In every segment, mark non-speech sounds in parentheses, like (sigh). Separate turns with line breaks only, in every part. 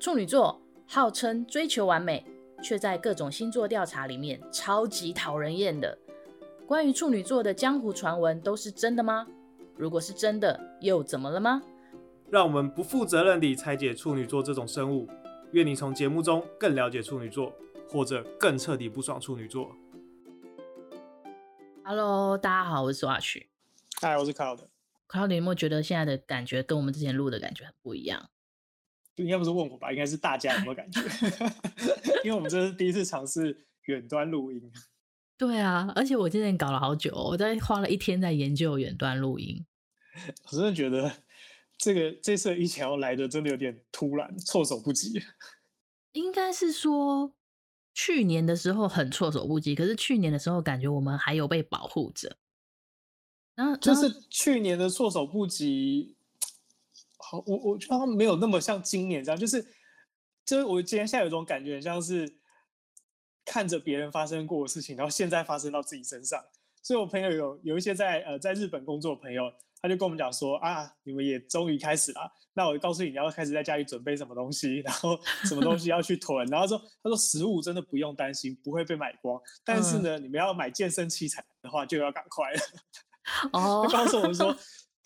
处女座号称追求完美，却在各种星座调查里面超级讨人厌的。关于处女座的江湖传闻都是真的吗？如果是真的，又怎么了吗？
让我们不负责任地拆解处女座这种生物。愿你从节目中更了解处女座，或者更彻底不爽处女座。
Hello，大家好，我是苏阿曲。
Hi，我是 Cloud。
Cloud，你有没有觉得现在的感觉跟我们之前录的感觉很不一样？
应该不是问我吧？应该是大家有没有感觉？(laughs) 因为我们这是第一次尝试远端录音。
对啊，而且我今天搞了好久，我在花了一天在研究远端录音。(laughs)
我真的觉得。这个这次疫情要来的真的有点突然，措手不及。(laughs)
应该是说去年的时候很措手不及，可是去年的时候感觉我们还有被保护着。然后
就是去年的措手不及，好，我我觉得没有那么像今年这样，就是就是我今天现在有一种感觉，像是看着别人发生过的事情，然后现在发生到自己身上。所以我朋友有有一些在呃在日本工作的朋友。他就跟我们讲说啊，你们也终于开始了，那我就告诉你，你要开始在家里准备什么东西，然后什么东西要去囤，然后说他说食物真的不用担心，不会被买光，但是呢，嗯、你们要买健身器材的话就要赶快了。哦，(laughs) 他告诉我们说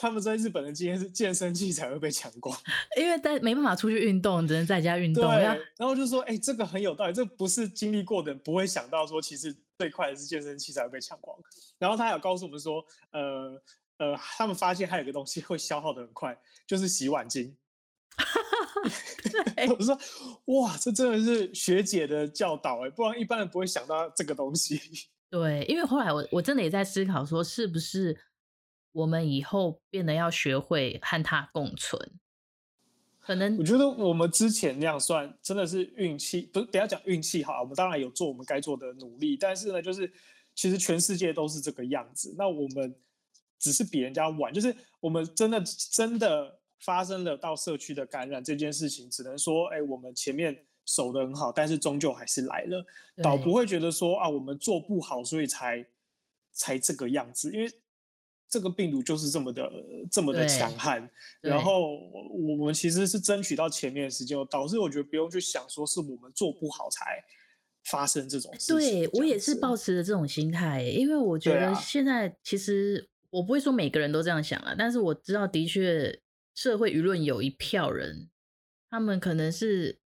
他们在日本的经验是健身器材会被抢光，(laughs)
因为在没办法出去运动，只能在家运动。对，
然后就说哎、欸，这个很有道理，这不是经历过的人不会想到说，其实最快的是健身器材会被抢光。然后他还有告诉我们说，呃。呃，他们发现还有一个东西会消耗的很快，就是洗碗巾。(laughs) 我说，哇，这真的是学姐的教导哎，不然一般人不会想到这个东西。(laughs)
对，因为后来我我真的也在思考说，是不是我们以后变得要学会和它共存？可能
我觉得我们之前那样算真的是运气，不是，不要讲运气哈，我们当然有做我们该做的努力，但是呢，就是其实全世界都是这个样子，那我们。只是比人家晚，就是我们真的真的发生了到社区的感染这件事情，只能说，哎，我们前面守得很好，但是终究还是来了，倒不会觉得说啊，我们做不好，所以才才这个样子，因为这个病毒就是这么的这么的强悍，然后我们其实是争取到前面的时间，导致我觉得不用去想说是我们做不好才发生这种事情。
对，我也是抱持着这种心态，因为我觉得现在其实。我不会说每个人都这样想啊，但是我知道，的确，社会舆论有一票人，他们可能是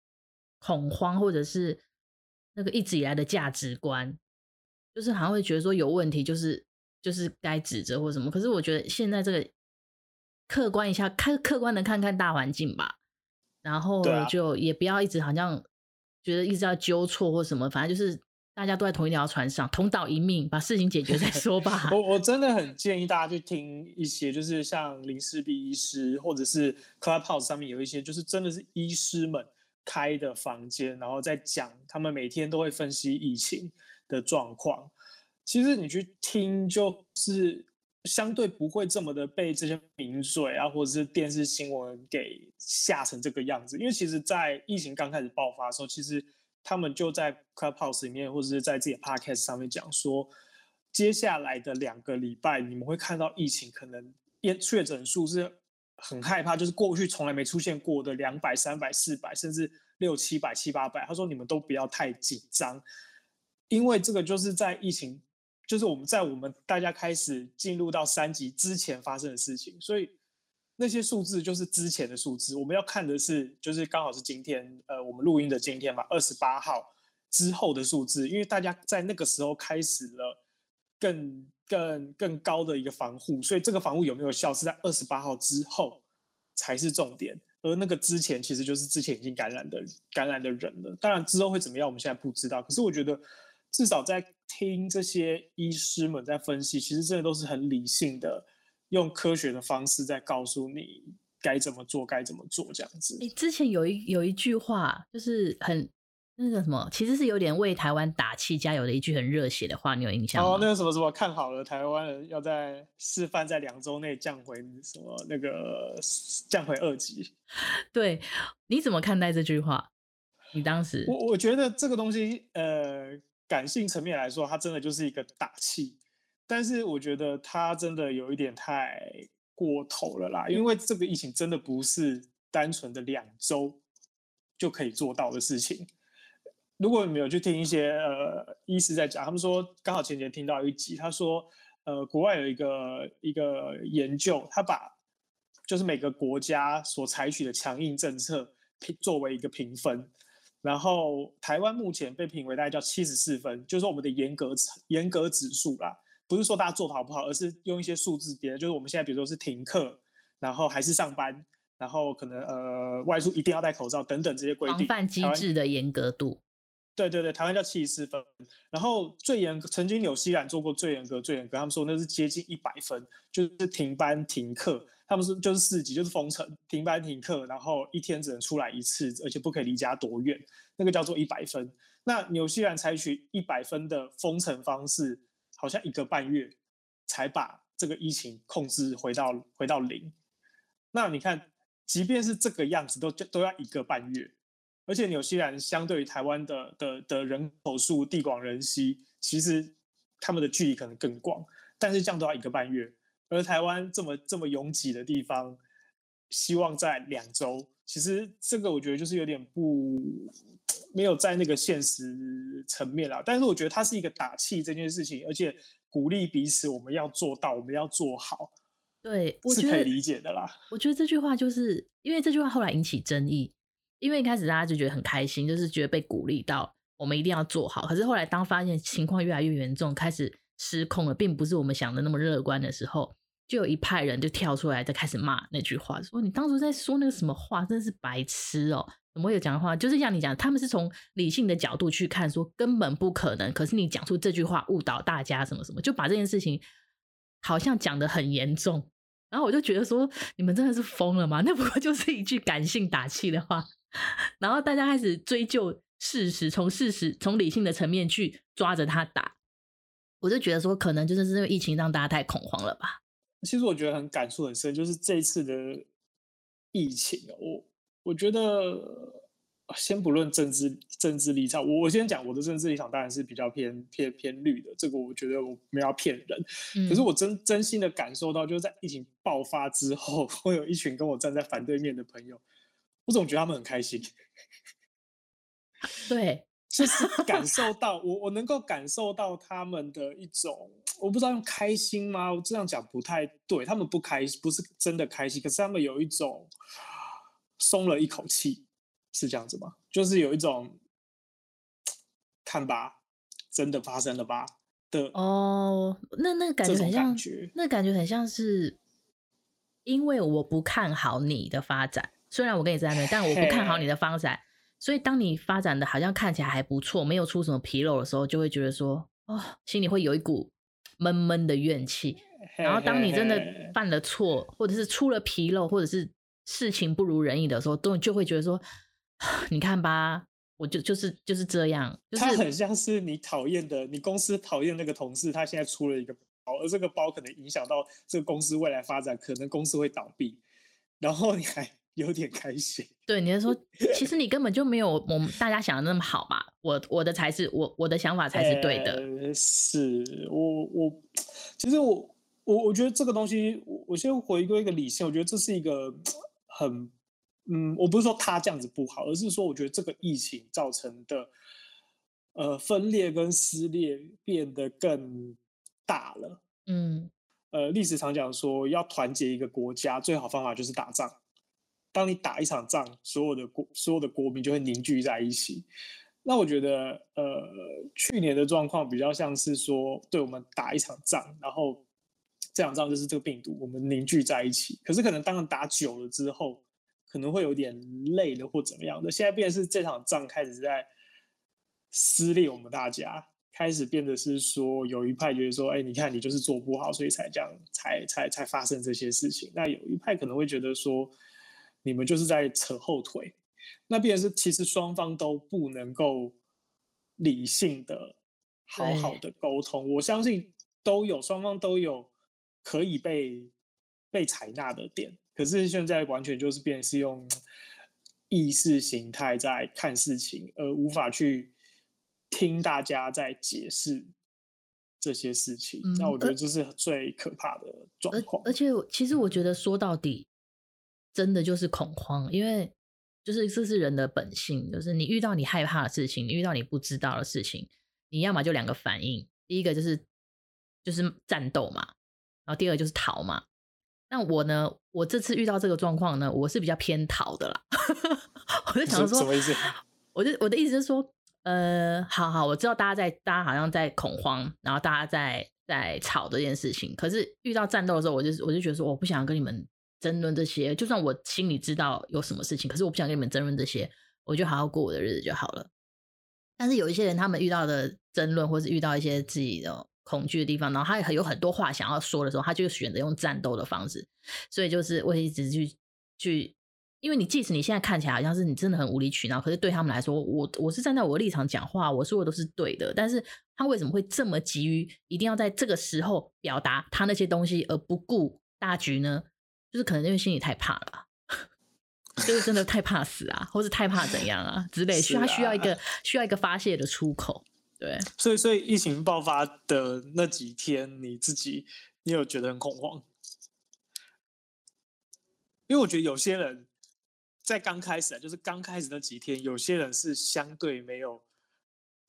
恐慌，或者是那个一直以来的价值观，就是好像会觉得说有问题，就是就是该指责或什么。可是我觉得现在这个客观一下，看客观的看看大环境吧，然后就也不要一直好像觉得一直要纠错或什么，反正就是。大家都在同一条船上，同岛一命，把事情解决再说吧。
我我真的很建议大家去听一些，就是像林氏璧医师，或者是 Clubhouse 上面有一些，就是真的是医师们开的房间，然后在讲他们每天都会分析疫情的状况。其实你去听，就是相对不会这么的被这些名嘴啊，或者是电视新闻给吓成这个样子。因为其实，在疫情刚开始爆发的时候，其实。他们就在 Clubhouse 里面，或者是在自己的 Podcast 上面讲说，接下来的两个礼拜，你们会看到疫情可能确诊数是很害怕，就是过去从来没出现过的两百、三百、四百，甚至六七百、七八百。他说你们都不要太紧张，因为这个就是在疫情，就是我们在我们大家开始进入到三级之前发生的事情，所以。那些数字就是之前的数字，我们要看的是，就是刚好是今天，呃，我们录音的今天嘛，二十八号之后的数字，因为大家在那个时候开始了更更更高的一个防护，所以这个防护有没有效，是在二十八号之后才是重点，而那个之前其实就是之前已经感染的感染的人了。当然之后会怎么样，我们现在不知道。可是我觉得，至少在听这些医师们在分析，其实真的都是很理性的。用科学的方式在告诉你该怎么做，该怎么做这样子。
你之前有一有一句话，就是很那个什么，其实是有点为台湾打气加油的一句很热血的话，你有印象吗？
哦，那个什么什么，看好了，台湾人要在示范在两周内降回什么那个降回二级。(laughs)
对，你怎么看待这句话？你当时
我我觉得这个东西，呃，感性层面来说，它真的就是一个打气。但是我觉得它真的有一点太过头了啦，因为这个疫情真的不是单纯的两周就可以做到的事情。如果你没有去听一些呃医师在讲，他们说刚好前几天听到一集，他说呃国外有一个一个研究，他把就是每个国家所采取的强硬政策作为一个评分，然后台湾目前被评为大概叫七十四分，就是说我们的严格严格指数啦，不是说大家做的好不好，而是用一些数字叠，就是我们现在比如说是停课，然后还是上班，然后可能呃外出一定要戴口罩等等这些规定，
防范机制的严格度。
对对对，台湾叫七十四分，然后最严格，曾经纽西兰做过最严格最严格，他们说那是接近一百分，就是停班停课，他们是就是四级，就是封城，停班停课，然后一天只能出来一次，而且不可以离家多远，那个叫做一百分。那纽西兰采取一百分的封城方式，好像一个半月才把这个疫情控制回到回到零。那你看，即便是这个样子，都都要一个半月。而且纽西兰相对于台湾的的的人口数地广人稀，其实他们的距离可能更广，但是这样都要一个半月。而台湾这么这么拥挤的地方，希望在两周，其实这个我觉得就是有点不没有在那个现实层面啦。但是我觉得它是一个打气这件事情，而且鼓励彼此，我们要做到，我们要做好，
对，
是可以理解的啦。
我觉得这句话就是因为这句话后来引起争议。因为一开始大家就觉得很开心，就是觉得被鼓励到，我们一定要做好。可是后来当发现情况越来越严重，开始失控了，并不是我们想的那么乐观的时候，就有一派人就跳出来，就开始骂那句话，说你当初在说那个什么话，真的是白痴哦！怎么会有讲的话？就是像你讲，他们是从理性的角度去看，说根本不可能。可是你讲出这句话误导大家，什么什么，就把这件事情好像讲得很严重。然后我就觉得说，你们真的是疯了吗？那不过 (laughs) 就是一句感性打气的话。(laughs) 然后大家开始追究事实，从事实、从理性的层面去抓着他打，我就觉得说，可能就是因为疫情让大家太恐慌了吧。
其实我觉得很感触很深，就是这一次的疫情，我我觉得先不论政治政治立场，我我先讲我的政治立场，当然是比较偏偏偏绿的。这个我觉得我没有要骗人，嗯、可是我真真心的感受到，就是在疫情爆发之后，(laughs) 会有一群跟我站在反对面的朋友。我总觉得他们很开心，
对，
就是感受到我，我能够感受到他们的一种，我不知道用开心吗？我这样讲不太对，他们不开心，不是真的开心，可是他们有一种松了一口气，是这样子吗？就是有一种看吧，真的发生了吧的
哦，那那感觉很像，那感觉很像是因为我不看好你的发展。虽然我跟你在那边，但我不看好你的发展，所以当你发展的好像看起来还不错，没有出什么纰漏的时候，就会觉得说，哦，心里会有一股闷闷的怨气。然后当你真的犯了错，或者是出了纰漏，或者是事情不如人意的时候，都就会觉得说，(sighs) 你看吧，我就就是就是这样。就是、
他很像是你讨厌的，你公司讨厌那个同事，他现在出了一个包，而这个包可能影响到这个公司未来发展，可能公司会倒闭，然后你还。有点开心，
对，你是说，(laughs) 其实你根本就没有我们大家想的那么好嘛？我我的才是我我的想法才是对的。
呃、是我我其实我我我觉得这个东西，我我先回归一个理性，我觉得这是一个很嗯，我不是说他这样子不好，而是说我觉得这个疫情造成的呃分裂跟撕裂变得更大了。嗯，呃，历史常讲说要团结一个国家，最好方法就是打仗。当你打一场仗，所有的国所有的国民就会凝聚在一起。那我觉得，呃，去年的状况比较像是说，对我们打一场仗，然后这场仗就是这个病毒，我们凝聚在一起。可是可能当打久了之后，可能会有点累了或怎么样的。现在变成是这场仗开始在撕裂我们大家，开始变得是说，有一派觉得说，哎，你看你就是做不好，所以才这样，才才才发生这些事情。那有一派可能会觉得说。你们就是在扯后腿，那必然是其实双方都不能够理性的好好的沟通。我相信都有双方都有可以被被采纳的点，可是现在完全就是变成是用意识形态在看事情，而无法去听大家在解释这些事情。嗯，那我觉得这是最可怕的状况。
而且，其实我觉得说到底。真的就是恐慌，因为就是这是人的本性，就是你遇到你害怕的事情，你遇到你不知道的事情，你要么就两个反应，第一个就是就是战斗嘛，然后第二个就是逃嘛。那我呢，我这次遇到这个状况呢，我是比较偏逃的啦。(laughs) 我就想说，
什么意思？(laughs)
我就我的意思是说，呃，好好，我知道大家在，大家好像在恐慌，然后大家在在吵这件事情。可是遇到战斗的时候，我就我就觉得说，我不想跟你们争论这些。就算我心里知道有什么事情，可是我不想跟你们争论这些，我就好好过我的日子就好了。但是有一些人，他们遇到的争论，或是遇到一些自己的恐惧的地方，然后他有很多话想要说的时候，他就选择用战斗的方式。所以就是我一直去去。因为你即使你现在看起来好像是你真的很无理取闹，可是对他们来说，我我是站在我的立场讲话，我说的都是对的。但是他为什么会这么急于一定要在这个时候表达他那些东西，而不顾大局呢？就是可能因为心里太怕了，(laughs) 就是真的太怕死啊，或者太怕怎样啊之类，需要需要一个需要一个发泄的出口。对，
所以所以疫情爆发的那几天，你自己你有觉得很恐慌？因为我觉得有些人。在刚开始啊，就是刚开始那几天，有些人是相对没有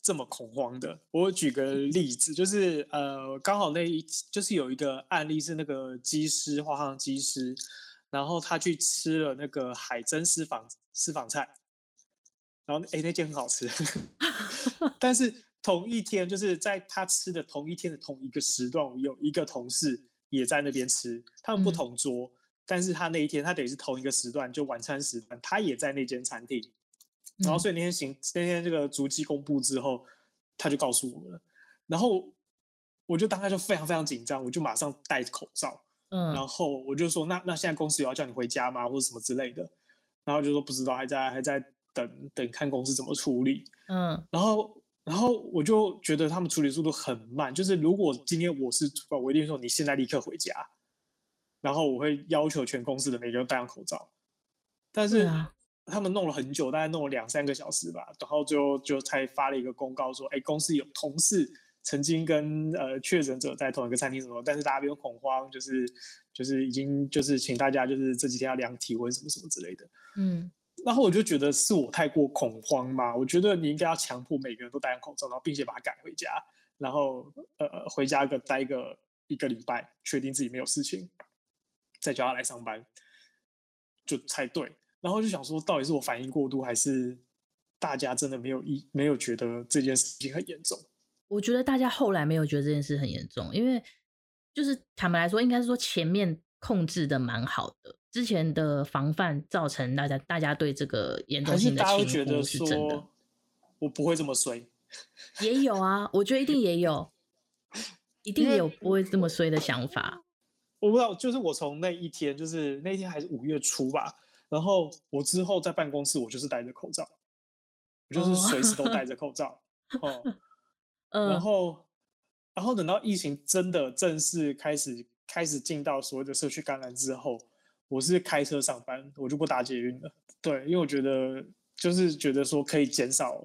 这么恐慌的。我举个例子，就是呃，刚好那一就是有一个案例是那个机师，华航机师，然后他去吃了那个海珍私房私房菜，然后哎那间很好吃，(laughs) 但是同一天就是在他吃的同一天的同一个时段，有一个同事也在那边吃，他们不同桌。嗯但是他那一天，他等于是同一个时段，就晚餐时段，他也在那间餐厅。然后，所以那天行，那天这个足迹公布之后，他就告诉我们了。然后，我就当时就非常非常紧张，我就马上戴口罩。嗯。然后我就说：“那那现在公司有要叫你回家吗？或者什么之类的？”然后就说：“不知道，还在还在等等看公司怎么处理。”嗯。然后，然后我就觉得他们处理速度很慢。就是如果今天我是主管，我一定说：“你现在立刻回家。”然后我会要求全公司的每个人戴上口罩，但是他们弄了很久，大概弄了两三个小时吧，然后就就才发了一个公告说，哎，公司有同事曾经跟呃确诊者在同一个餐厅什么，但是大家不用恐慌，就是就是已经就是请大家就是这几天要量体温什么什么之类的，嗯，然后我就觉得是我太过恐慌嘛，我觉得你应该要强迫每个人都戴上口罩，然后并且把他赶回家，然后呃回家个待个一个礼拜，确定自己没有事情。再叫他来上班，就才对。然后就想说，到底是我反应过度，还是大家真的没有一没有觉得这件事情很严重？
我觉得大家后来没有觉得这件事很严重，因为就是坦白来说，应该是说前面控制的蛮好的，之前的防范造成大家大家对这个严重性的轻忽是真的。
我不会这么衰，
也有啊，我觉得一定也有，(laughs) 一定有不会这么衰的想法。
我不知道，就是我从那一天，就是那一天还是五月初吧，然后我之后在办公室，我就是戴着口罩，我就是随时都戴着。(laughs) 口罩，哦，然后，然后等到疫情真的正式开始开始进到所谓的社区感染之后，我是开车上班，我就不搭捷运了，对，因为我觉得就是觉得说可以减少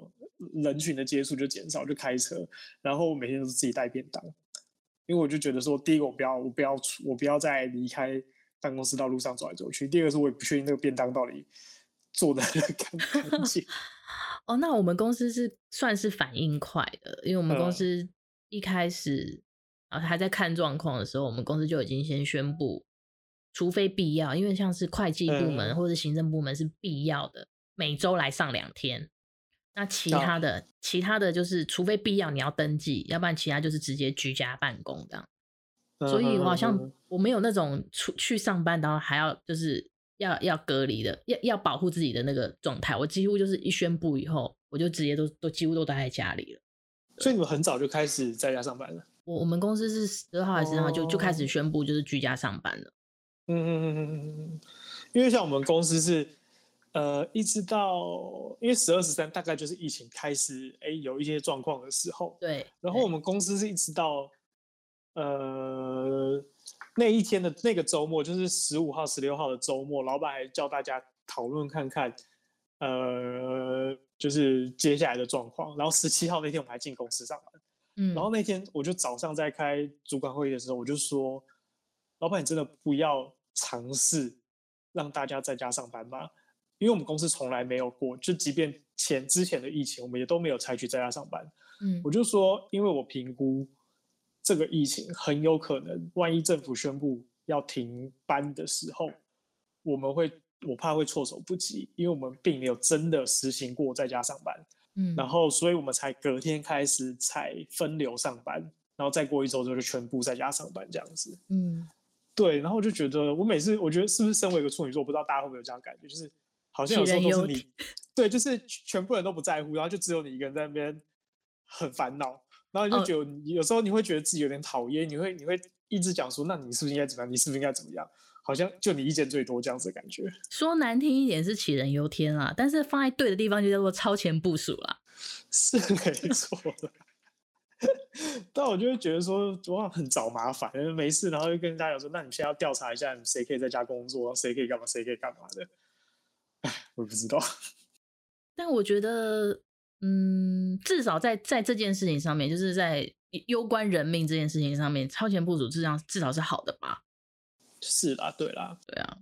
人群的接触就减少，就开车，然后我每天都是自己带便当。因为我就觉得说，第一个我不要，我不要出，我不要再离开办公室到路上走来走去。第二个是我也不确定那个便当到底做的 (laughs) 干不干净。(laughs)
哦，那我们公司是算是反应快的，因为我们公司一开始啊还在看状况的时候，我们公司就已经先宣布，除非必要，因为像是会计部门或者行政部门是必要的，每周来上两天。那其他的，哦、其他的就是，除非必要，你要登记，要不然其他就是直接居家办公这样。嗯、所以我好像我没有那种出去上班，然后还要就是要要隔离的，要要保护自己的那个状态。我几乎就是一宣布以后，我就直接都都几乎都待在家里了。
所以你们很早就开始在家上班了？
我我们公司是十二号还是十号就就开始宣布就是居家上班了。
嗯嗯嗯嗯嗯，因为像我们公司是。呃，一直到因为十二十三大概就是疫情开始，哎，有一些状况的时候。
对。
然后我们公司是一直到，呃，那一天的那个周末，就是十五号、十六号的周末，老板还叫大家讨论看看，呃，就是接下来的状况。然后十七号那天我们还进公司上班。嗯。然后那天我就早上在开主管会议的时候，我就说，老板，你真的不要尝试让大家在家上班吗？因为我们公司从来没有过，就即便前之前的疫情，我们也都没有采取在家上班。
嗯，
我就说，因为我评估这个疫情很有可能，万一政府宣布要停班的时候，我们会，我怕会措手不及，因为我们并没有真的实行过在家上班。
嗯，
然后所以我们才隔天开始才分流上班，然后再过一周之后就全部在家上班这样子。
嗯，
对，然后我就觉得，我每次我觉得是不是身为一个处女座，我不知道大家会不会有这样感觉，就是好像有时候都是你，对，就是全部人都不在乎，然后就只有你一个人在那边很烦恼，然后你就觉得、哦、有时候你会觉得自己有点讨厌，你会你会一直讲说，那你是不是应该怎么样？你是不是应该怎么样？好像就你意见最多这样子的感觉。说
难听一点是杞人忧天啊，但是放在对的地方就叫做超前部署啦。(laughs)
是没错的，(laughs) 但我就会觉得说哇很找麻烦，没事，然后就跟大家讲说，那你现在要调查一下，谁可以在家工作，谁可以干嘛，谁可以干嘛的。哎，我不知道。(laughs)
但我觉得，嗯，至少在在这件事情上面，就是在攸关人命这件事情上面，超前部署至少至少是好的吧。
是啦，对啦，
对啊，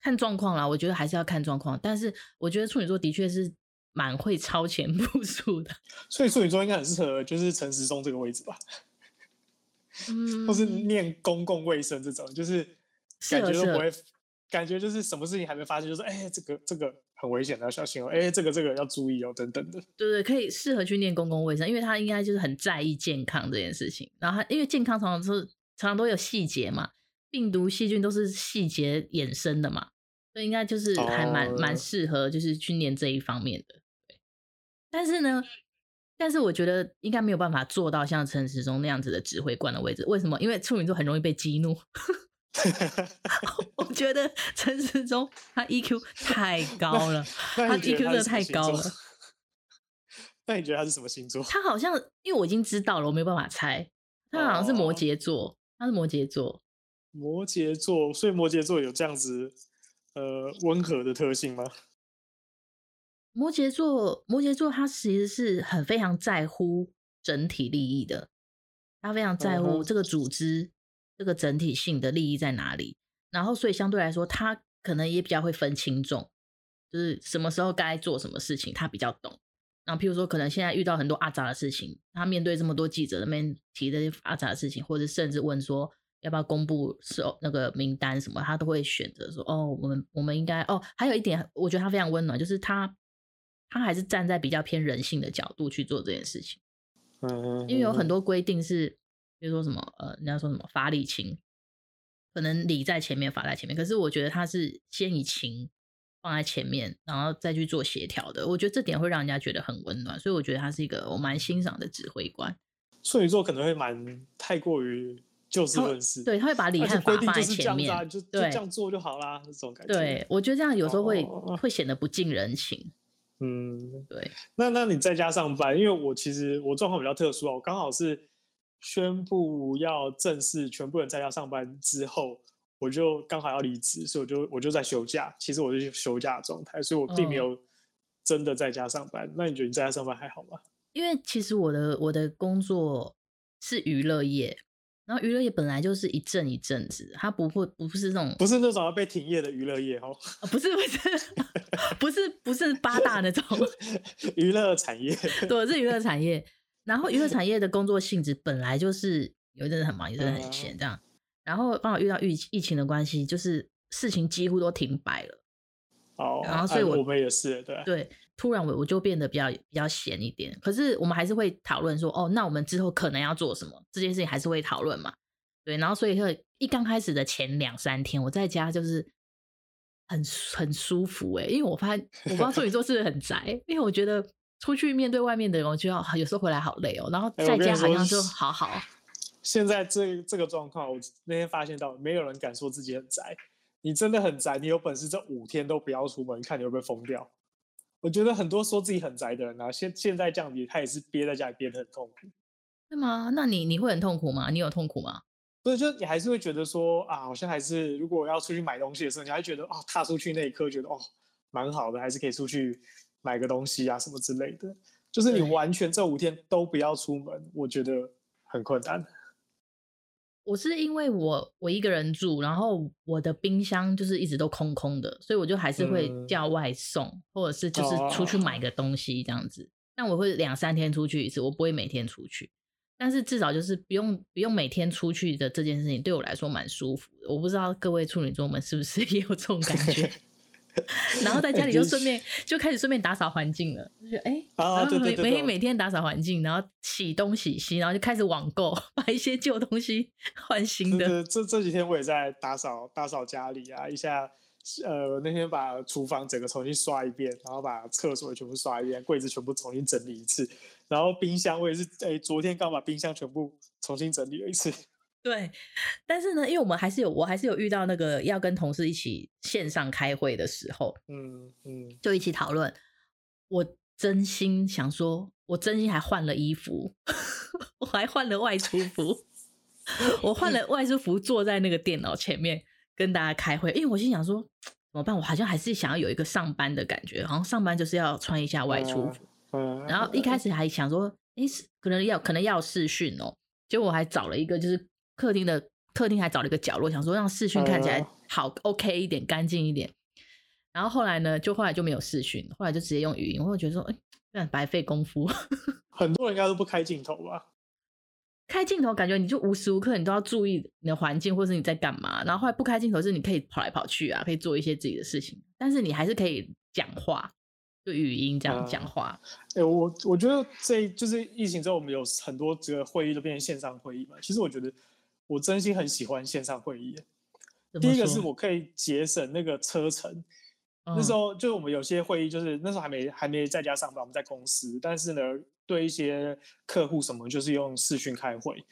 看状况啦。我觉得还是要看状况。但是我觉得处女座的确是蛮会超前 (laughs) 部署的，
所以处女座应该很适合就是陈时中这个位置吧，
嗯，(laughs)
或是念公共卫生这种，就是感觉都不会，感觉就是什么事情还没发生，就是哎、欸，这个这个很危险的，要小心哦，哎、欸，这个这个要注意哦，等等的。
对对，可以适合去念公共卫生，因为他应该就是很在意健康这件事情。然后他因为健康常常是常常都有细节嘛。病毒细菌都是细节衍生的嘛，所以应该就是还蛮蛮适合，就是去念这一方面的。对，但是呢，但是我觉得应该没有办法做到像陈时中那样子的指挥官的位置。为什么？因为处女座很容易被激怒。(laughs) 我觉得陈时中他 EQ 太高了，(laughs) 他 EQ 真的太高了。(laughs)
那你觉得他是什么星座？
他好像，因为我已经知道了，我没有办法猜。他好像是摩羯座，他是摩羯座。
摩羯座，所以摩羯座有这样子，呃，温和的特性吗？
摩羯座，摩羯座，他其实是很非常在乎整体利益的，他非常在乎这个组织、这个整体性的利益在哪里。然后，所以相对来说，他可能也比较会分轻重，就是什么时候该做什么事情，他比较懂。然后，譬如说，可能现在遇到很多阿杂的事情，他面对这么多记者那边提的阿杂的事情，或者甚至问说。要不要公布是那个名单什么？他都会选择说哦，我们我们应该哦。还有一点，我觉得他非常温暖，就是他他还是站在比较偏人性的角度去做这件事情。
嗯，
因为有很多规定是，比如说什么呃，人家说什么法理情，可能理在前面，法在前面。可是我觉得他是先以情放在前面，然后再去做协调的。我觉得这点会让人家觉得很温暖，所以我觉得他是一个我蛮欣赏的指挥官。
处女座可能会蛮太过于。就事论事，
对，他会把理和法放在前面，
就就这样做就好啦，这种感觉。
对，我觉得这样有时候会、哦、会显得不近人情。
嗯，
对。
那那你在家上班，因为我其实我状况比较特殊啊，我刚好是宣布要正式全部人在家上班之后，我就刚好要离职，所以我就我就在休假。其实我是休假的状态，所以我并没有真的在家上班。哦、那你觉得你在家上班还好吗？
因为其实我的我的工作是娱乐业。然后娱乐业本来就是一阵一阵子，它不会不是那种
不是那种要被停业的娱乐业哦，
不是不是 (laughs) 不是不是八大那种 (laughs)
娱乐产业，
对，是娱乐产业。然后娱乐产业的工作性质本来就是有一阵子很忙，有一阵子很闲这样。然后刚好遇到疫疫情的关系，就是事情几乎都停摆了。
哦，
然后所以我
我们也是对
对。突然我我就变得比较比较闲一点，可是我们还是会讨论说，哦，那我们之后可能要做什么？这件事情还是会讨论嘛，对。然后所以会一刚开始的前两三天，我在家就是很很舒服哎，因为我发现我不知道处女座是不是很宅，因为我觉得出去面对外面的人，我就要有时候回来好累哦，然后在家好像就好好。欸、(laughs)
现在这这个状况，我那天发现到没有人敢说自己很宅，你真的很宅，你有本事这五天都不要出门，看你会不会疯掉。我觉得很多说自己很宅的人啊，现现在这样子，他也是憋在家里憋得很痛苦。
对吗？那你你会很痛苦吗？你有痛苦吗？
所以就你还是会觉得说啊，好像还是如果要出去买东西的时候，你还觉得哦，踏出去那一刻觉得哦，蛮好的，还是可以出去买个东西啊什么之类的。就是你完全这五天都不要出门，我觉得很困难。
我是因为我我一个人住，然后我的冰箱就是一直都空空的，所以我就还是会叫外送，嗯、或者是就是出去买个东西这样子。哦、但我会两三天出去一次，我不会每天出去。但是至少就是不用不用每天出去的这件事情，对我来说蛮舒服的。我不知道各位处女座们是不是 (laughs) 也有这种感觉？(laughs) 然后在家里就顺便就开始顺便打扫环境了，就觉得哎，啊，对对对，每每天打扫环境，然后洗东洗西，然后就开始网购，把一些旧东西换新的。
这这几天我也在打扫打扫家里啊，一下呃那天把厨房整个重新刷一遍，然后把厕所也全部刷一遍，柜子全部重新整理一次，然后冰箱我也是哎昨天刚把冰箱全部重新整理了一次。
对，但是呢，因为我们还是有，我还是有遇到那个要跟同事一起线上开会的时候，嗯嗯，就一起讨论。我真心想说，我真心还换了衣服，(laughs) 我还换了外出服，我换了外出服，坐在那个电脑前面跟大家开会。因为我心想说，怎么办？我好像还是想要有一个上班的感觉，好像上班就是要穿一下外出服。嗯，然后一开始还想说，诶，可能要可能要试训哦，结果我还找了一个就是。客厅的客厅还找了一个角落，想说让视讯看起来好、uh, OK 一点，干净一点。然后后来呢，就后来就没有视讯，后来就直接用语音。我会觉得说，哎、欸，这样白费功夫。(laughs)
很多人应该都不开镜头吧？
开镜头感觉你就无时无刻你都要注意你的环境，或是你在干嘛。然后后来不开镜头是你可以跑来跑去啊，可以做一些自己的事情，但是你还是可以讲话，就语音这样讲话。
哎、uh, 欸，我我觉得这就是疫情之后，我们有很多这个会议都变成线上会议嘛。其实我觉得。我真心很喜欢线上会议。第一个是我可以节省那个车程。那时候就是我们有些会议，就是那时候还没还没在家上班，我们在公司。但是呢，对一些客户什么，就是用视讯开会。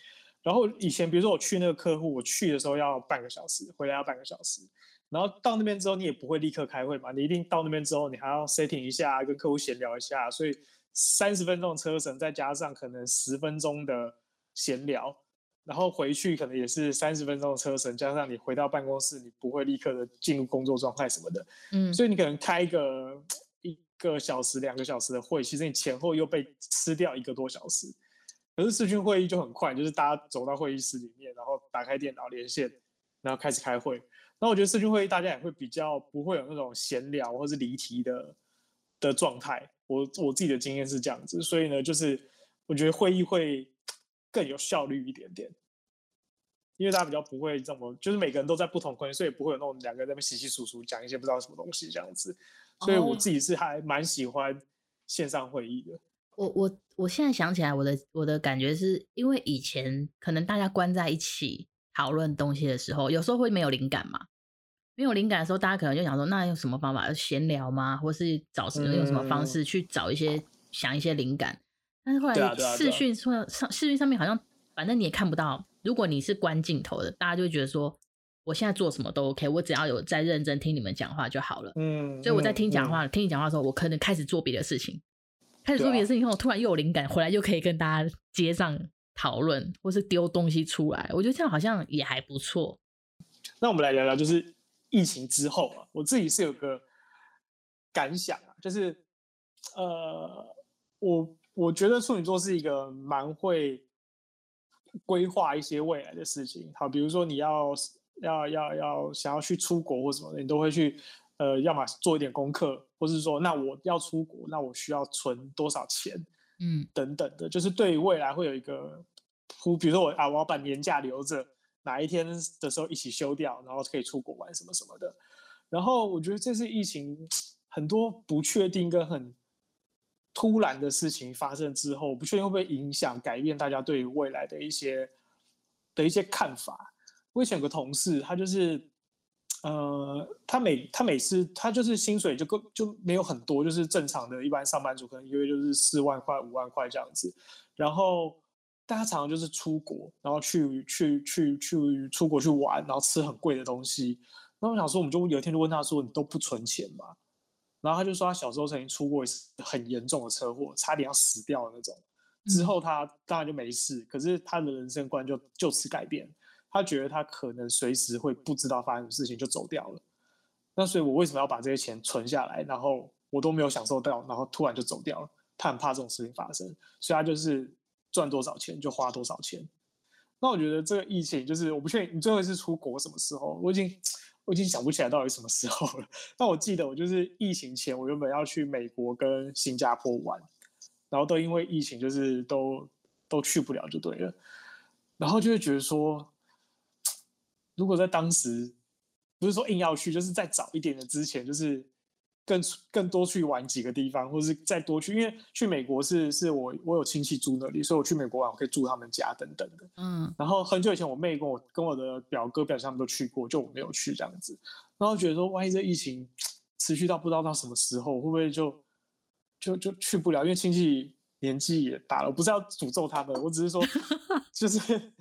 然后以前比如说我去那个客户，我去的时候要半个小时，回来要半个小时。然后到那边之后，你也不会立刻开会嘛，你一定到那边之后，你还要 setting 一下，跟客户闲聊一下。所以三十分钟的车程，再加上可能十分钟的闲聊。然后回去可能也是三十分钟的车程，加上你回到办公室，你不会立刻的进入工作状态什么的，嗯，所以你可能开一个一个小时、两个小时的会，其实你前后又被吃掉一个多小时。可是视讯会议就很快，就是大家走到会议室里面，然后打开电脑连线，然后开始开会。那我觉得视讯会议大家也会比较不会有那种闲聊或是离题的的状态。我我自己的经验是这样子，所以呢，就是我觉得会议会。更有效率一点点，因为大家比较不会这么，就是每个人都在不同空间，所以不会有那种两个人在那边稀稀疏疏讲一些不知道什么东西这样子。所以我自己是还蛮喜欢线上会议的。
我我我现在想起来，我的我的感觉是因为以前可能大家关在一起讨论东西的时候，有时候会没有灵感嘛。没有灵感的时候，大家可能就想说，那用什么方法？闲聊吗？或是找什么用什么方式去找一些、嗯、想一些灵感？但是后来视讯上上视讯上面好像反正你也看不到，如果你是关镜头的，大家就会觉得说我现在做什么都 OK，我只要有在认真听你们讲话就好了。嗯，所以我在听讲话、嗯、听你讲话的时候，我可能开始做别的事情，开始做别的事情后，突然又有灵感，回来又可以跟大家接上讨论，或是丢东西出来。我觉得这样好像也还不错。
那我们来聊聊，就是疫情之后啊，我自己是有个感想啊，就是呃，我。我觉得处女座是一个蛮会规划一些未来的事情。好，比如说你要要要要想要去出国或什么的，你都会去呃，要么做一点功课，或是说，那我要出国，那我需要存多少钱，嗯，等等的，就是对于未来会有一个铺。比如说我啊，我要把年假留着，哪一天的时候一起休掉，然后可以出国玩什么什么的。然后我觉得这次疫情很多不确定跟很。突然的事情发生之后，不确定会不会影响改变大家对于未来的一些的一些看法。我以前有个同事，他就是，呃，他每他每次他就是薪水就够就没有很多，就是正常的一般上班族可能一个月就是四万块五万块这样子。然后大家常常就是出国，然后去去去去出国去玩，然后吃很贵的东西。那我想说，我们就有一天就问他说：“你都不存钱吗？”然后他就说，他小时候曾经出过一次很严重的车祸，差点要死掉的那种。之后他当然就没事，可是他的人生观就就此改变。他觉得他可能随时会不知道发生什么事情就走掉了。那所以，我为什么要把这些钱存下来？然后我都没有享受到，然后突然就走掉了。他很怕这种事情发生，所以他就是赚多少钱就花多少钱。那我觉得这个疫情就是我不确定你最后一次出国什么时候，我已经我已经想不起来到底什么时候了。(laughs) 但我记得我就是疫情前，我原本要去美国跟新加坡玩，然后都因为疫情就是都都去不了就对了。然后就会觉得说，如果在当时不是说硬要去，就是在早一点的之前，就是。更更多去玩几个地方，或者是再多去，因为去美国是是我我有亲戚住那里，所以我去美国玩我可以住他们家等等的。嗯，然后很久以前我妹跟我跟我的表哥表姐他们都去过，就我没有去这样子。然后觉得说，万一这疫情持续到不知道到什么时候，会不会就就就去不了？因为亲戚年纪也大了，我不是要诅咒他们，我只是说 (laughs) 就是。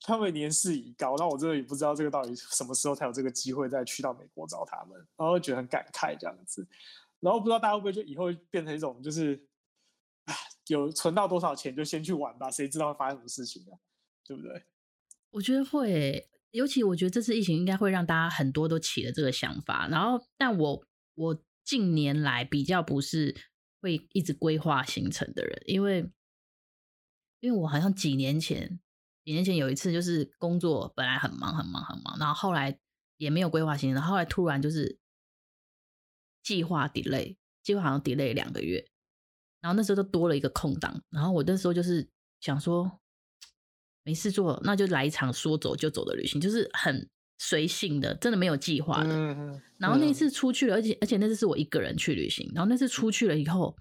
他们年事已高，那我真的也不知道这个到底什么时候才有这个机会再去到美国找他们，然后觉得很感慨这样子，然后不知道大家会不会就以后变成一种就是，有存到多少钱就先去玩吧，谁知道会发生什么事情啊，对不对？
我觉得会，尤其我觉得这次疫情应该会让大家很多都起了这个想法，然后但我我近年来比较不是会一直规划行程的人，因为因为我好像几年前。几年前有一次，就是工作本来很忙很忙很忙，然后后来也没有规划行程，然后后来突然就是计划 delay，计划好像 delay 两个月，然后那时候就多了一个空档，然后我那时候就是想说没事做，那就来一场说走就走的旅行，就是很随性的，真的没有计划的。然后那次出去了，而且而且那次是我一个人去旅行，然后那次出去了以后，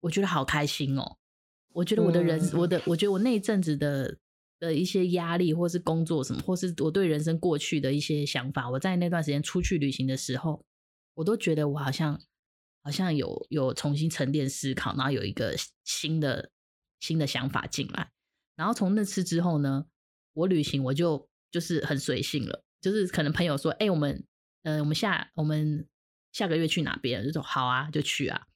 我觉得好开心哦，我觉得我的人，我的，我觉得我那一阵子的。的一些压力，或是工作什么，或是我对人生过去的一些想法，我在那段时间出去旅行的时候，我都觉得我好像好像有有重新沉淀思考，然后有一个新的新的想法进来。然后从那次之后呢，我旅行我就就是很随性了，就是可能朋友说，哎、欸，我们呃我们下我们下个月去哪边？就说好啊，就去啊，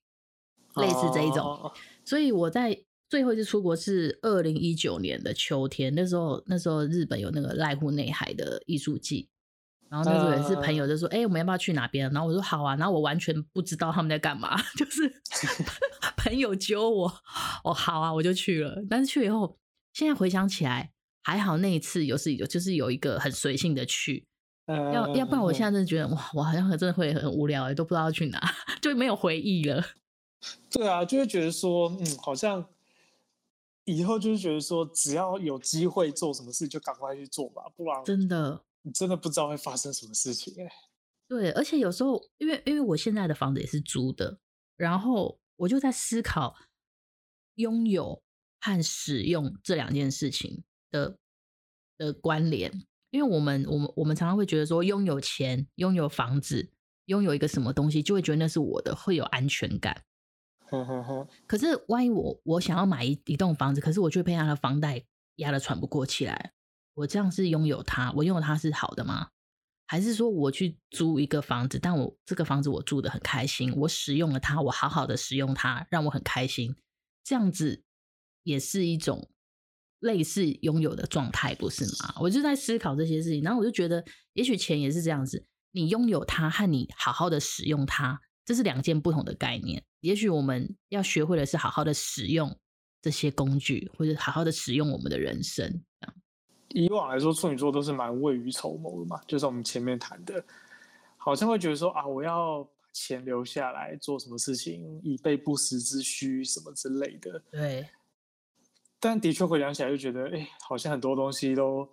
类似这一种。Oh. 所以我在。最后一次出国是二零一九年的秋天，那时候那时候日本有那个濑户内海的艺术季，然后那时候也是朋友就说：“哎、uh... 欸，我们要不要去哪边？”然后我说：“好啊。”然后我完全不知道他们在干嘛，(laughs) 就是 (laughs) 朋友揪我，哦，好啊，我就去了。但是去以后，现在回想起来，还好那一次有是有就是有一个很随性的去，uh... 要要不然我现在真的觉得哇，我好像真的会很无聊，都不知道要去哪，(laughs) 就没有回忆了。
对啊，就会觉得说，嗯，好像。以后就是觉得说，只要有机会做什么事，就赶快去做吧，不然真的你真的不知道会发生什么事情哎。
对，而且有时候，因为因为我现在的房子也是租的，然后我就在思考拥有和使用这两件事情的的关联。因为我们我们我们常常会觉得说，拥有钱、拥有房子、拥有一个什么东西，就会觉得那是我的，会有安全感。(laughs) 可是，万一我我想要买一一栋房子，可是我却被他的房贷压得喘不过气来，我这样是拥有它，我拥有它是好的吗？还是说我去租一个房子，但我这个房子我住得很开心，我使用了它，我好好的使用它，让我很开心，这样子也是一种类似拥有的状态，不是吗？我就在思考这些事情，然后我就觉得，也许钱也是这样子，你拥有它和你好好的使用它，这是两件不同的概念。也许我们要学会的是好好的使用这些工具，或者好好的使用我们的人生。
以往来说，处女座都是蛮未雨绸缪的嘛，就是我们前面谈的，好像会觉得说啊，我要把钱留下来做什么事情，以备不时之需什么之类的。
对。
但的确回想起来，就觉得哎，好像很多东西都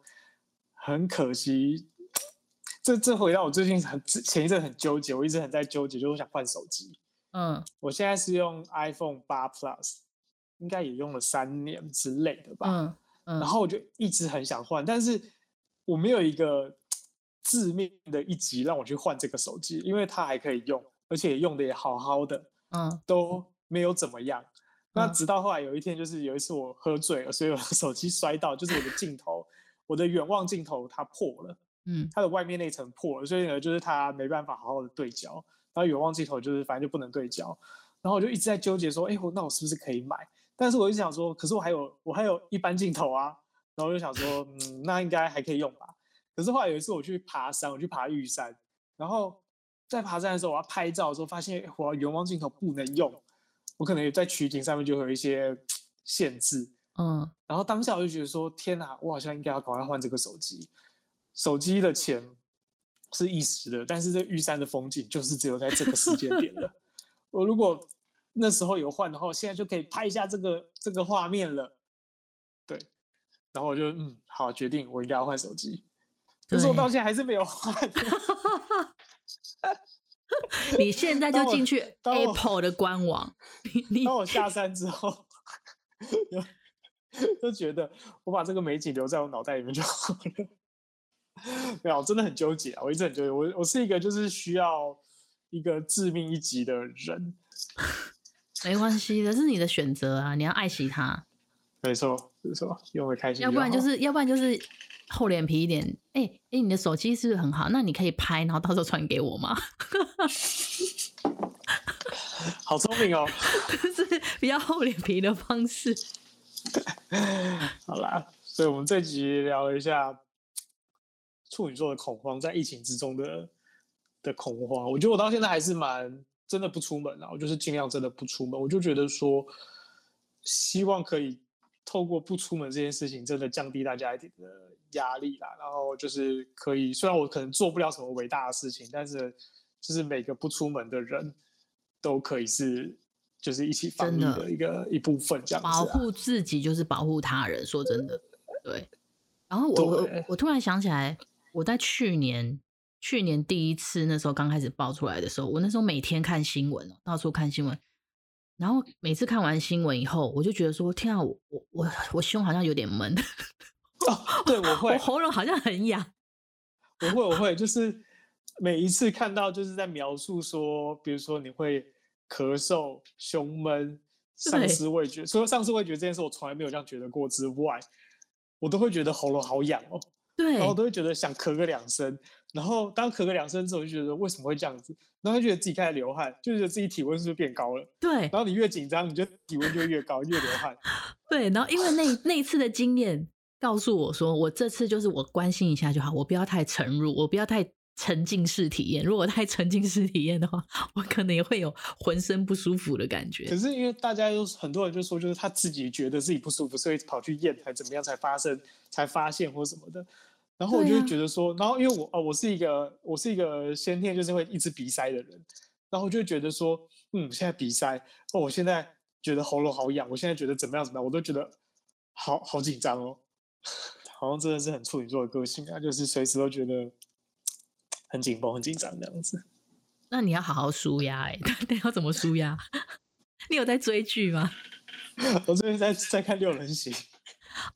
很可惜。这这回到我最近很前一阵很纠结，我一直很在纠结，就是我想换手机。嗯，我现在是用 iPhone 八 Plus，应该也用了三年之类的吧。嗯嗯，然后我就一直很想换，但是我没有一个致命的一击让我去换这个手机，因为它还可以用，而且用的也好好的，嗯，都没有怎么样。那直到后来有一天，就是有一次我喝醉了，所以我的手机摔到，就是我的镜头，我的远望镜头它破了，嗯，它的外面那层破了，所以呢，就是它没办法好好的对焦。然后远望镜头就是反正就不能对焦，然后我就一直在纠结说，哎，我那我是不是可以买？但是我一直想说，可是我还有我还有一般镜头啊，然后我就想说，嗯，那应该还可以用吧。可是后来有一次我去爬山，我去爬玉山，然后在爬山的时候我要拍照的时候，发现我远望镜头不能用，我可能在取景上面就会有一些限制，
嗯，
然后当下我就觉得说，天哪，我好像应该要赶快换这个手机。手机的钱是一时的，但是这玉山的风景就是只有在这个时间点了。(laughs) 我如果那时候有换的话，现在就可以拍一下这个这个画面了。对，然后我就嗯，好，决定我应该要换手机。可是我到现在还是没有换。(laughs)
你现在就进去 Apple 的官网。(laughs) 你
当我下山之后，就觉得我把这个美景留在我脑袋里面就好了。没有，真的很纠结啊！我一直很纠结。我我是一个就是需要一个致命一击的人。(laughs)
没关系，这是你的选择啊！你要爱惜它。
没错，没错，因为开心。
要不然就是，要不然就是厚脸皮一点。哎、欸、哎、欸，你的手机是不是很好？那你可以拍，然后到时候传给我吗？(laughs)
好聪明哦！
是比较厚脸皮的方式。(laughs)
好啦，所以我们这集聊了一下处女座的恐慌，在疫情之中的的恐慌。我觉得我到现在还是蛮。真的不出门啊，我就是尽量真的不出门。我就觉得说，希望可以透过不出门这件事情，真的降低大家一点的压力啦。然后就是可以，虽然我可能做不了什么伟大的事情，但是就是每个不出门的人都可以是，就是一起防疫的一个一部分，这样。
保护自己就是保护他人。说真的，对。然后我我我突然想起来，我在去年。去年第一次那时候刚开始爆出来的时候，我那时候每天看新闻，到处看新闻，然后每次看完新闻以后，我就觉得说：天啊，我我我我胸好像有点闷。(laughs)
哦，对，我会，
我喉咙好像很痒。
我会，我会，就是每一次看到就是在描述说，比如说你会咳嗽、胸闷、丧失味觉，除了丧失味觉这件事我从来没有这样觉得过之外，我都会觉得喉咙好痒哦。
对，
然后都会觉得想咳个两声，然后当咳个两声之后，就觉得为什么会这样子？然后就觉得自己开始流汗，就觉得自己体温是不是变高了？
对。
然后你越紧张，你就体温就越高，越流汗。(laughs)
对。然后因为那那一次的经验告诉我说，我这次就是我关心一下就好，我不要太沉入，我不要太沉浸式体验。如果太沉浸式体验的话，我可能也会有浑身不舒服的感觉。
可是因为大家都很多人就说，就是他自己觉得自己不舒服，所以跑去验，才怎么样才发生，才发现或什么的。然后我就会觉得说，啊、然后因为我哦，我是一个我是一个先天就是会一直鼻塞的人，然后我就会觉得说，嗯，现在鼻塞，哦，我现在觉得喉咙好痒，我现在觉得怎么样怎么样，我都觉得好好紧张哦，(laughs) 好像真的是很处女座的个性啊，就是随时都觉得很紧绷、很紧张这样子。
那你要好好舒压哎，(laughs) 那要怎么舒压？(laughs) 你有在追剧吗？(laughs)
我最近在在看六人行。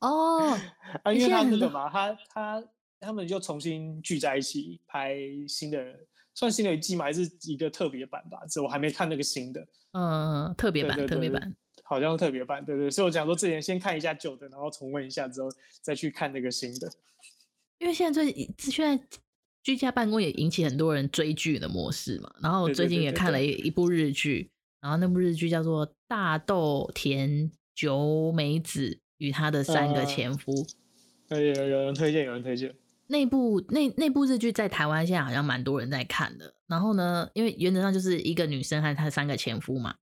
哦，
啊，因为他那个嘛，他他他们就重新聚在一起拍新的，算新的一季嘛，还是一个特别版吧？这我还没看那个新的。嗯，
特别版，特别版，
好像是特别版，对对。所以我想说，之前先看一下旧的，然后重温一下之后，再去看那个新的。
因为现在最现在居家办公也引起很多人追剧的模式嘛。然后最近也看了一一部日剧，然后那部日剧叫做《大豆田久美子》。与她的三个前夫，
有、呃、有有人推荐，有人推荐。
那部那那部日剧在台湾现在好像蛮多人在看的。然后呢，因为原则上就是一个女生和她的三个前夫嘛。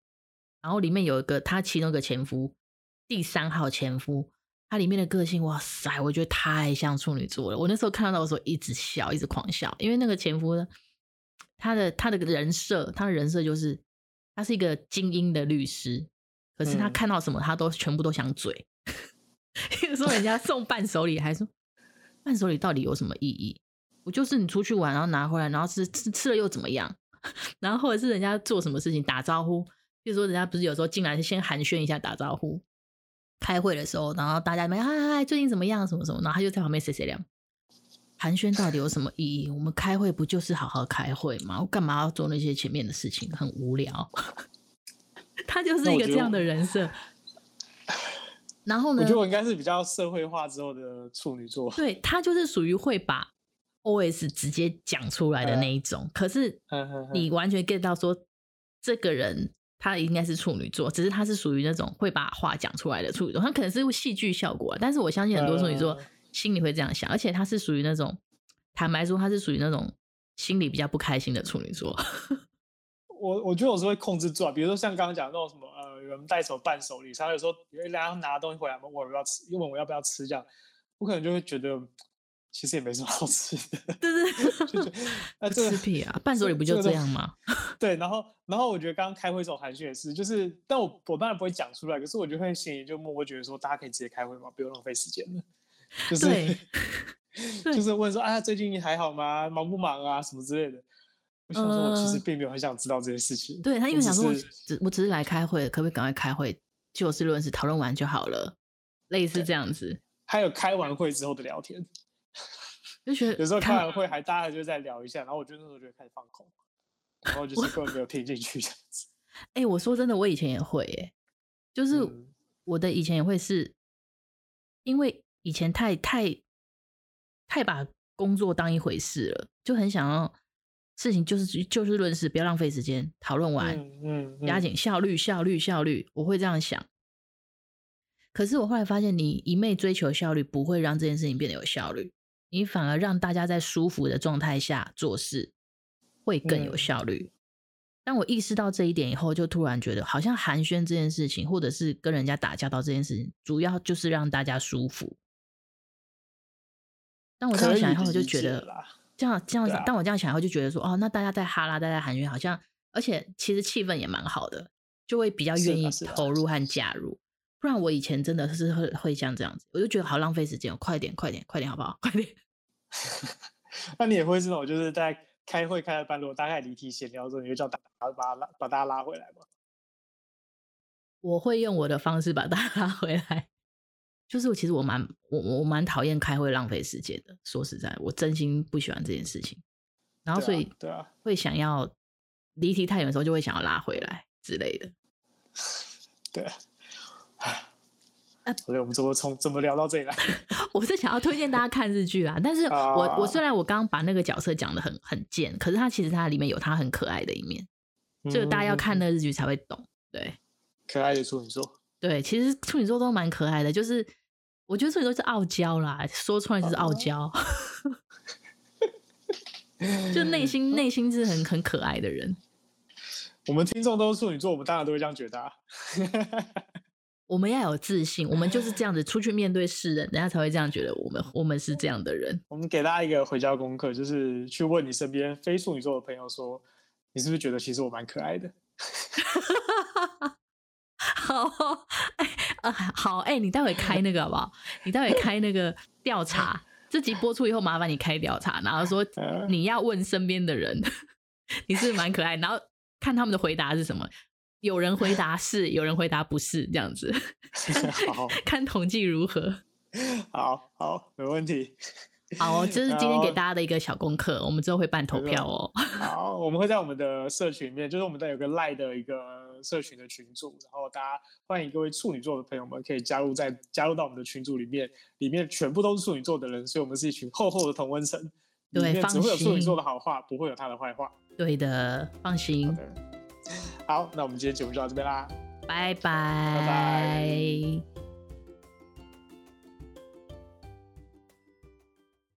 然后里面有一个她其中一个前夫，第三号前夫，他里面的个性，哇塞，我觉得太像处女座了。我那时候看到的时候一直笑，一直狂笑，因为那个前夫呢，他的他的人设，他的人设就是他是一个精英的律师，可是他看到什么他都全部都想嘴。(laughs) 比如说人家送伴手礼，还说伴手礼到底有什么意义？我就是你出去玩，然后拿回来，然后吃吃吃了又怎么样？(laughs) 然后或者是人家做什么事情打招呼，比如说人家不是有时候进来先寒暄一下打招呼，开会的时候，然后大家没嗨嗨嗨，最近怎么样？什么什么？然后他就在旁边碎碎念。寒暄到底有什么意义？我们开会不就是好好开会吗？我干嘛要做那些前面的事情？很无聊。(laughs) 他就是一个这样的人设。然后呢？
我觉得我应该是比较社会化之后的处女座。
对，他就是属于会把 OS 直接讲出来的那一种。嗯、可是你完全 get 到说，这个人他应该是处女座，只是他是属于那种会把话讲出来的处女座。他可能是戏剧效果，但是我相信很多处女座心里会这样想。嗯、而且他是属于那种，坦白说，他是属于那种心里比较不开心的处女座。(laughs)
我我觉得我是会控制住啊，比如说像刚刚讲那种什么呃。有人带什么伴手礼，他有时候有人家拿东西回来问我要不要吃，问我要不要吃这样，我可能就会觉得其实也没什么好吃的。
对对对，(laughs)
那这个
吃屁啊，伴手礼不就这样吗？(laughs)
对，然后然后我觉得刚刚开会时候寒暄也是，就是但我我当然不会讲出来，可是我就会心里就默默觉得说，大家可以直接开会嘛，不用浪费时间了。就是
对 (laughs)
就是问说啊，最近还好吗？忙不忙啊？什么之类的。我想说，我其实并没有很想知道这些事情。
呃、对他因为想说我只我只是来开会，可不可以赶快开会，就事论事讨论完就好了，类似这样子。
还有开完会之后的聊天，
就觉得
有时候开完会还大家就在聊一下，然后我就那时候就开始放空，然后就是根本没有听进去这样子。
哎、欸，我说真的，我以前也会、欸，哎，就是我的以前也会是，因为以前太太太把工作当一回事了，就很想要。事情就是就事论事，不要浪费时间，讨论完，嗯，加、嗯、紧效率，效率，效率，我会这样想。可是我后来发现，你一昧追求效率，不会让这件事情变得有效率，你反而让大家在舒服的状态下做事，会更有效率。嗯、当我意识到这一点以后，就突然觉得，好像寒暄这件事情，或者是跟人家打交道这件事情，主要就是让大家舒服。当我这样想以后，我就觉得。这样这样子，当我这样想以后，就觉得说，哦，那大家在哈拉，大家寒暄，好像，而且其实气氛也蛮好的，就会比较愿意投入和加入。不然我以前真的是会会像这样子，我就觉得好浪费时间，快点，快点，快点，好不好？(laughs) 快点。(laughs)
那你也会这种，就是在开会开了半路，大概离题闲聊之后，你就叫大家把他拉，把大家拉回来吗？
我会用我的方式把大家拉回来。就是我其实我蛮我我蛮讨厌开会浪费时间的，说实在，我真心不喜欢这件事情。然后所以对啊，会想要离题太远的时候，就会想要拉回来之类的。(laughs)
对啊，(sighs) 啊，所以我们怎么从怎么聊到这里来？(laughs)
我是想要推荐大家看日剧啦，但是我我虽然我刚刚把那个角色讲的很很贱，可是他其实他里面有他很可爱的一面，这个大家要看那个日剧才会懂。对，
可爱的处女座。
对，其实处女座都蛮可爱的，就是我觉得处女座是傲娇啦，说出来就是傲娇，(laughs) 就内心内心是很很可爱的人。
我们听众都是处女座，我们当然都会这样觉得啊。
我们要有自信，我们就是这样子出去面对世人，人家才会这样觉得我们我们是这样的人。
我们给大家一个回家功课，就是去问你身边非处女座的朋友说，你是不是觉得其实我蛮可爱的？(laughs)
好，哎、好，哎、欸，你待会开那个好不好？你待会开那个调查，这集播出以后，麻烦你开调查，然后说你要问身边的人，(laughs) 你是蛮可爱，然后看他们的回答是什么。有人回答是，有人回答不是，这样子。
好，
看统计如何。(laughs)
好好，没问题。
好，这是今天给大家的一个小功课，我们之后会办投票哦。
好，我们会在我们的社群里面，就是我们在有个赖的一个社群的群组，然后大家欢迎各位处女座的朋友们可以加入在加入到我们的群组里面，里面全部都是处女座的人，所以我们是一群厚厚的同温层，里面只会有处女座的好话，不会有他的坏话。
对的，放心。
好，好那我们今天节目就到这边啦。
拜拜。
拜拜。